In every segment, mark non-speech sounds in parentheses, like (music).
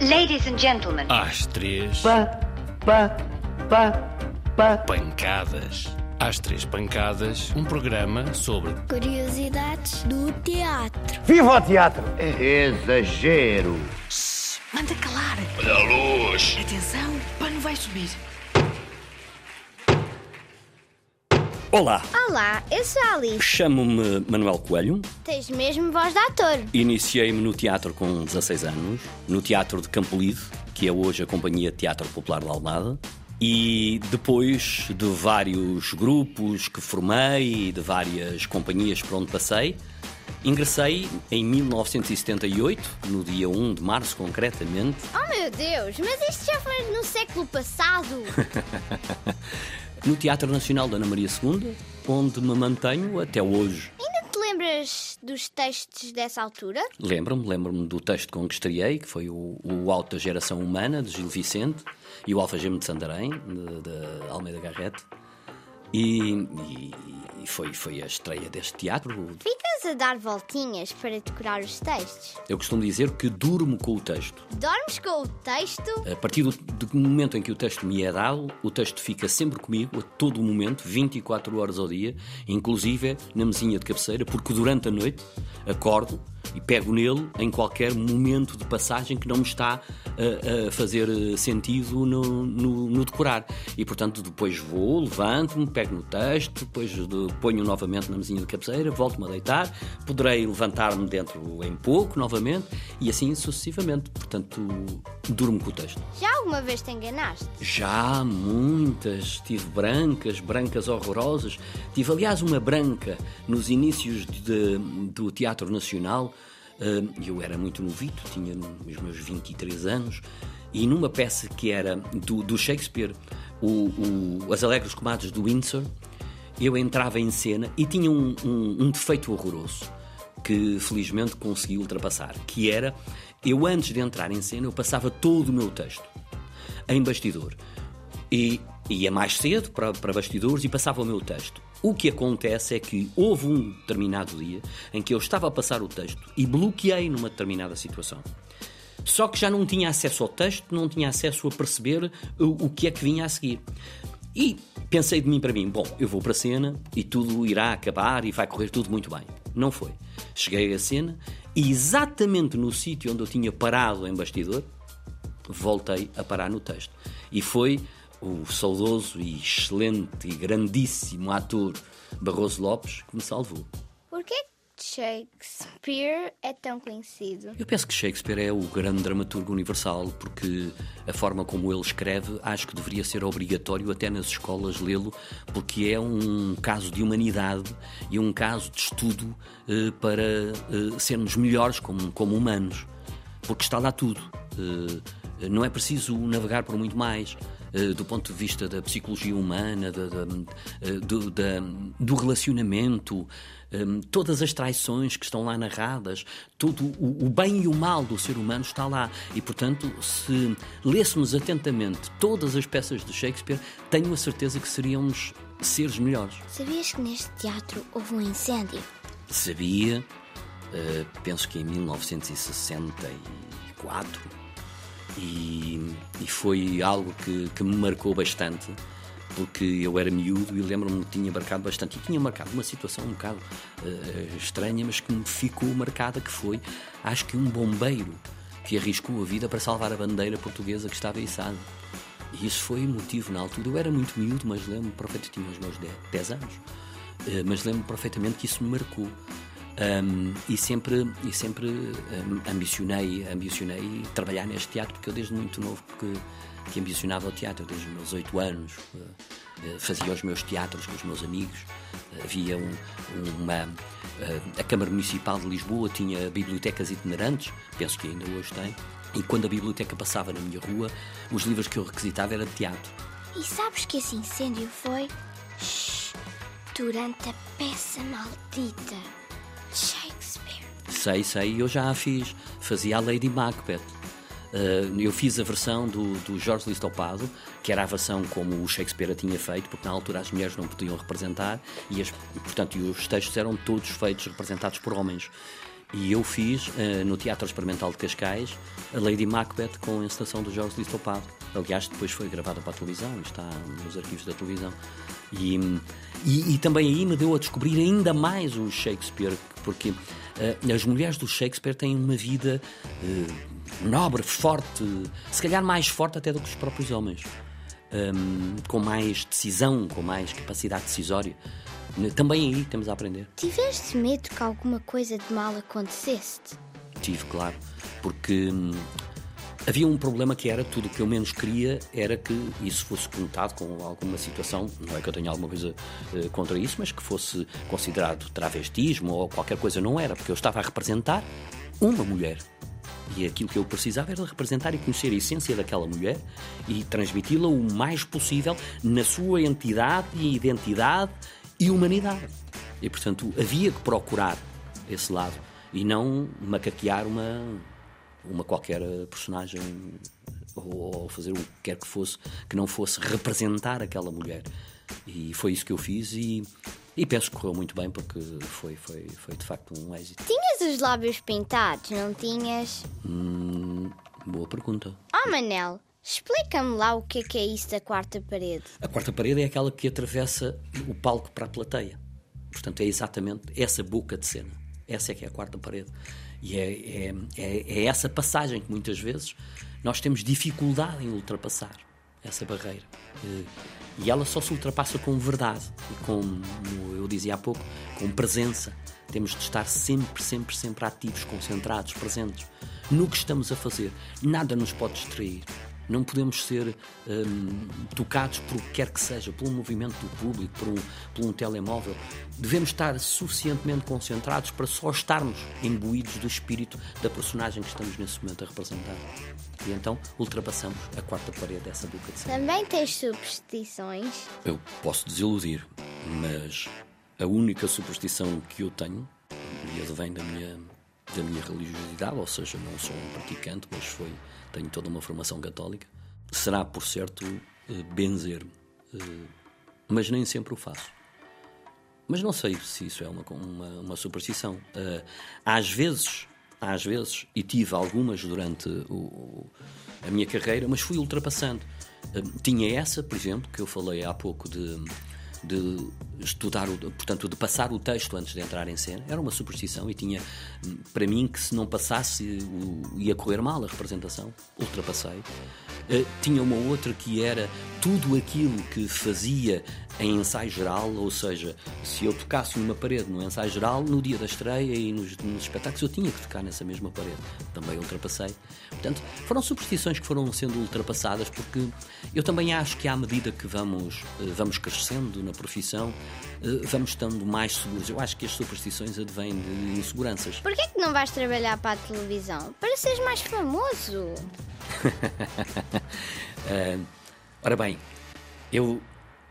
Ladies and gentlemen. Às três. Pá, pá, pá, pá. Pancadas. Às três pancadas, um programa sobre Curiosidades do teatro. Viva o teatro! Exagero. Manda calar. Olha a luz. Atenção, o pano vai subir. Olá, Olá, eu sou a Alice. chamo-me Manuel Coelho. Tens mesmo voz de ator. Iniciei-me no teatro com 16 anos, no Teatro de Campolide, que é hoje a Companhia de Teatro Popular de Almada. E depois de vários grupos que formei e de várias companhias por onde passei, ingressei em 1978, no dia 1 de março concretamente, Oh meu Deus, mas isto já foi no século passado. (laughs) no Teatro Nacional da Ana Maria II, onde me mantenho até hoje. Ainda te lembras dos textos dessa altura? Lembro-me, lembro-me do texto com que estreiei, que foi o, o Alto da Geração Humana, de Gil Vicente, e o Alfageme de Santarém, de, de Almeida Garrett. E, e- foi, foi a estreia deste teatro. Ficas a dar voltinhas para decorar os textos. Eu costumo dizer que durmo com o texto. Dormes com o texto? A partir do, do momento em que o texto me é dado, o texto fica sempre comigo, a todo o momento, 24 horas ao dia, inclusive na mesinha de cabeceira, porque durante a noite acordo e pego nele em qualquer momento de passagem que não me está a, a fazer eh, sentido no, no- no decorar. E portanto depois vou, levanto-me, pego no texto, depois de- ponho novamente na mesinha de cabeceira, volto-me a deitar, poderei levantar-me dentro em pouco novamente e assim sucessivamente. Portanto, durmo com o texto. Já alguma vez te enganaste? Já muitas, tive brancas, brancas horrorosas. Tive, aliás, uma branca nos inícios de- do Teatro Nacional. Eu era muito novito, tinha os meus 23 anos, e numa peça que era do, do Shakespeare, o, o- As Alegres Comadres do Windsor, eu entrava em cena e tinha um, um- um defeito horroroso que felizmente consegui ultrapassar, que era eu antes de entrar em cena eu passava todo o meu texto em bastidor e ia mais cedo para, para bastidores e passava o meu texto. O que acontece é que houve um determinado dia em que eu estava a passar o texto e bloqueei numa determinada situação. Só que já não tinha acesso ao texto, não tinha acesso a perceber o, o que é que vinha a seguir. E pensei de mim para mim, bom, eu vou para a cena e tudo irá acabar e vai correr tudo muito bem. Não foi. Cheguei à cena e exatamente no sítio onde eu tinha parado em bastidor, voltei a parar no texto. E foi o saudoso e excelente e grandíssimo ator Barroso Lopes que me salvou. Porquê Shakespeare é tão conhecido? Eu penso que Shakespeare é o grande dramaturgo universal, porque a forma como ele escreve acho que deveria ser obrigatório até nas escolas lê-lo, porque é um caso de humanidade e um caso de estudo eh, para eh, sermos melhores como, como humanos. Porque está lá tudo. Eh, não é preciso navegar por muito mais. Eh, do ponto de vista da psicologia humana, da- da- eh, do, da- do relacionamento, eh, todas as traições que estão lá narradas, todo o, o bem e o mal do ser humano está lá. E, portanto, se lêssemos atentamente todas as peças de Shakespeare, tenho a certeza que seríamos seres melhores. Sabias que neste teatro houve um incêndio? Sabia, eh, penso que em 1964, e, e foi algo que, que me marcou bastante, porque eu era miúdo e lembro-me que tinha marcado bastante. E tinha marcado uma situação um bocado eh, estranha, mas que me ficou marcada, que foi, acho que um bombeiro que arriscou a vida para salvar a bandeira portuguesa que estava içada. E isso foi motivo na altura. Eu era muito miúdo, mas lembro-me perfeitamente, tinha os meus 10, 10 anos. Eh, mas lembro perfeitamente que isso me marcou. Um, e sempre, e sempre ambicionei, ambicionei trabalhar neste teatro, porque eu desde muito novo que, que ambicionava o teatro, desde os meus oito anos uh, uh, fazia os meus teatros com os meus amigos. Havia um, uma. uh, a Câmara Municipal de Lisboa tinha bibliotecas itinerantes, penso que ainda hoje tem, e quando a biblioteca passava na minha rua, os livros que eu requisitava era de teatro. E sabes que esse incêndio foi? Shhh, durante a peça maldita Shakespeare. Sei, sei, eu já a fiz. Fazia a Lady Macbeth. Uh, eu fiz a versão do, do Jorge Listopado, que era a versão como o Shakespeare a tinha feito, porque na altura as mulheres não podiam representar e, as, portanto, e os textos eram todos feitos, representados por homens. E eu fiz, uh, no Teatro Experimental de Cascais, a Lady Macbeth com a encenação dos Jogos de Estopado. Aliás, depois foi gravada para a televisão, está nos arquivos da televisão. E, e, e, também aí me deu a descobrir ainda mais o Shakespeare, porque uh, as mulheres do Shakespeare têm uma vida uh, nobre, forte, se calhar mais forte até do que os próprios homens. Um, com mais decisão, com mais capacidade decisória. Também aí temos a aprender. Tiveste medo que alguma coisa de mal acontecesse? Tive, claro, porque hum, havia um problema que era tudo o que eu menos queria era que isso fosse conotado com alguma situação, não é que eu tenha alguma coisa uh, contra isso, mas que fosse considerado travestismo ou qualquer coisa, não era, porque eu estava a representar uma mulher. E aquilo que eu precisava era representar e conhecer a essência daquela mulher e transmiti-la o mais possível na sua entidade e identidade e humanidade. E, portanto, havia que procurar esse lado e não macaquear uma, uma qualquer personagem ou, ou fazer o que quer que fosse que não fosse representar aquela mulher. E foi isso que eu fiz e, e penso que correu muito bem porque foi, foi, foi de facto um êxito. Tinhas os lábios pintados, não tinhas? Hum, boa pergunta. Oh, Manel, Explica-me lá o que é, que é isso da quarta parede. A quarta parede é aquela que atravessa o palco para a plateia. Portanto, é exatamente essa boca de cena. Essa é que é a quarta parede. E é, é, é, é essa passagem que muitas vezes nós temos dificuldade em ultrapassar essa barreira. E ela só se ultrapassa com verdade com, como eu dizia há pouco, com presença. Temos de estar sempre, sempre, sempre ativos, concentrados, presentes no que estamos a fazer. Nada nos pode distrair. Não podemos ser hum, tocados por o que quer que seja, pelo movimento do público, por um, por um telemóvel. Devemos estar suficientemente concentrados para só estarmos imbuídos do espírito da personagem que estamos nesse momento a representar. E então ultrapassamos a quarta parede dessa boca de sangue. Também tens superstições? Eu posso desiludir, mas a única superstição que eu tenho, e advém da minha, da minha religiosidade, ou seja, não sou um praticante, mas foi tenho toda uma formação católica, será, por certo, eh, benzer-me. Eh, mas nem sempre o faço. Mas não sei se isso é uma, uma, uma superstição. Eh, às vezes, às vezes, e tive algumas durante o, a minha carreira, mas fui ultrapassando. Tinha essa, por exemplo, que eu falei há pouco de de estudar, portanto, de passar o texto antes de entrar em cena. Era uma superstição e tinha, para mim, que se não passasse ia correr mal a representação. Ultrapassei. Uh, tinha uma outra que era tudo aquilo que fazia em ensaio geral, ou seja, se eu tocasse numa parede no ensaio geral, no dia da estreia e nos, nos espetáculos eu tinha que tocar nessa mesma parede. Também ultrapassei. Portanto, foram superstições que foram sendo ultrapassadas porque eu também acho que à medida que vamos, uh, vamos crescendo na profissão, uh, vamos estando mais seguros. Eu acho que as superstições advêm de inseguranças. Por que não vais trabalhar para a televisão? Para seres mais famoso. uh, (laughs) ora bem, eu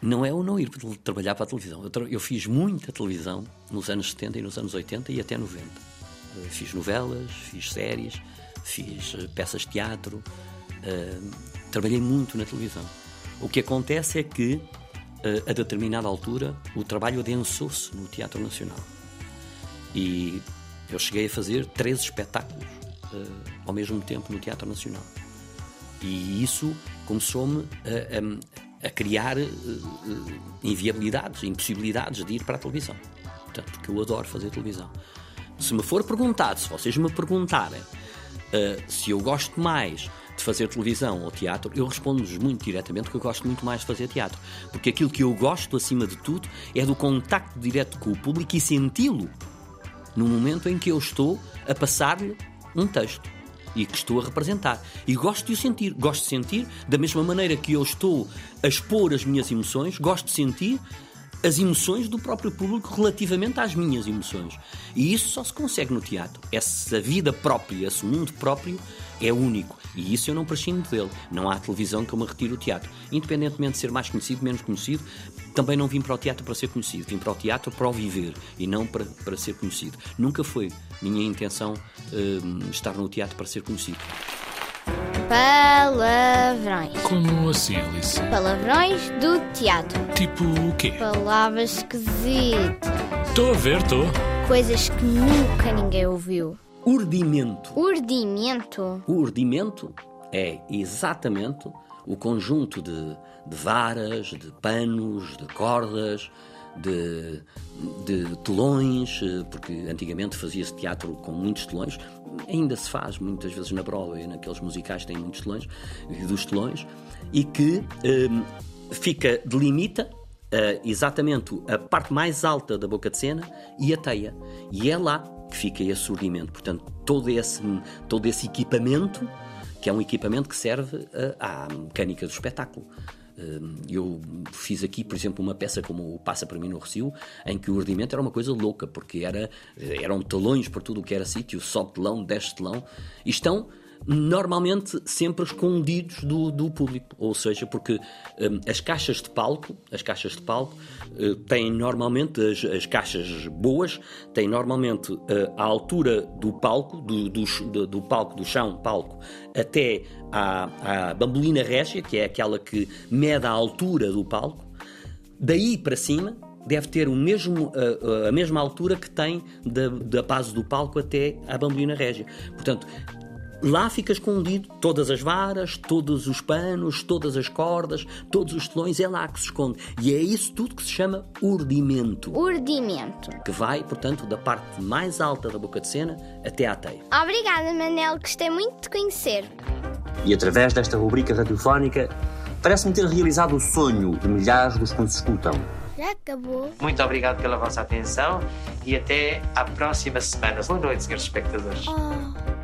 não é o não ir trabalhar para a televisão. Eu, tra eu, fiz muita televisão nos anos 70 e nos anos 80 e até 90. Uh, fiz novelas, fiz séries, fiz uh, peças de teatro, trabalhei muito na televisão. O que acontece é que, a determinada altura, o trabalho adensou-se no Teatro Nacional. E eu cheguei a fazer três espetáculos ao mesmo tempo no Teatro Nacional. E isso começou-me a, a, a, criar uh, inviabilidades, impossibilidades de ir para a televisão. Portanto, porque eu adoro fazer televisão. Se me for perguntado, se vocês me perguntarem uh, se eu gosto mais de fazer televisão ou teatro, eu respondo-vos muito diretamente que eu gosto muito mais de fazer teatro. Porque aquilo que eu gosto, acima de tudo, é do contacto direto com o público e senti-lo no momento em que eu estou a passar-lhe um texto e que estou a representar. E gosto de o sentir. Gosto de sentir da mesma maneira que eu estou a expor as minhas emoções, gosto de sentir as emoções do próprio público relativamente às minhas emoções. E isso só se consegue no teatro. Essa vida própria, esse mundo próprio é único. E isso eu não prescindo dele. Não há televisão que eu me retire do teatro. Independentemente de ser mais conhecido, menos conhecido, também não vim para o teatro para ser conhecido. Vim para o teatro para o viver e não para, para ser conhecido. Nunca foi minha intenção uh, estar no teatro para ser conhecido. Palavrões. Como assim, Alice? Palavrões do teatro. Tipo o quê? Palavras esquisitas. Estou a ver, estou. Coisas que nunca ninguém ouviu. Urdimento. Urdimento. O urdimento é exatamente o conjunto de, de varas, de panos, de cordas, de, de telões, eh, porque antigamente fazia-se teatro com muitos telões, ainda se faz muitas vezes na Broadway, naqueles musicais têm muitos telões, dos telões, e que eh, fica, delimita eh, exatamente a parte mais alta da boca de cena e a teia. E é lá que fica esse urdimento. Portanto, todo esse, todo esse equipamento, que é um equipamento que serve uh, à mecânica do espetáculo. Uh, eu fiz aqui, por exemplo, uma peça como o Passa para mim no Recio, em que o urdimento era uma coisa louca, porque era, eram talões por tudo o que era sítio, sobe telão, desce telão, e estão normalmente sempre escondidos do, do público, ou seja, porque um, as caixas de palco, as caixas de palco uh, têm normalmente as, as, caixas boas têm normalmente uh, a altura do palco, do, do, do, palco, do chão palco, até à, bambolina régia, que é aquela que mede a altura do palco. Daí para cima deve ter o mesmo, a, a mesma altura que tem da, da base do palco até à bambolina régia. Portanto, Lá fica escondido todas as varas, todos os panos, todas as cordas, todos os telões, é lá que se esconde. E é isso tudo que se chama urdimento. Urdimento. Que vai, portanto, da parte mais alta da boca de cena até à teia. Obrigada, Manel, gostei muito de conhecer. E através desta rubrica radiofónica, parece-me ter realizado o sonho de milhares dos que nos escutam. Já acabou. Muito obrigado pela vossa atenção e até à próxima semana. Boa noite, senhores espectadores. Oh.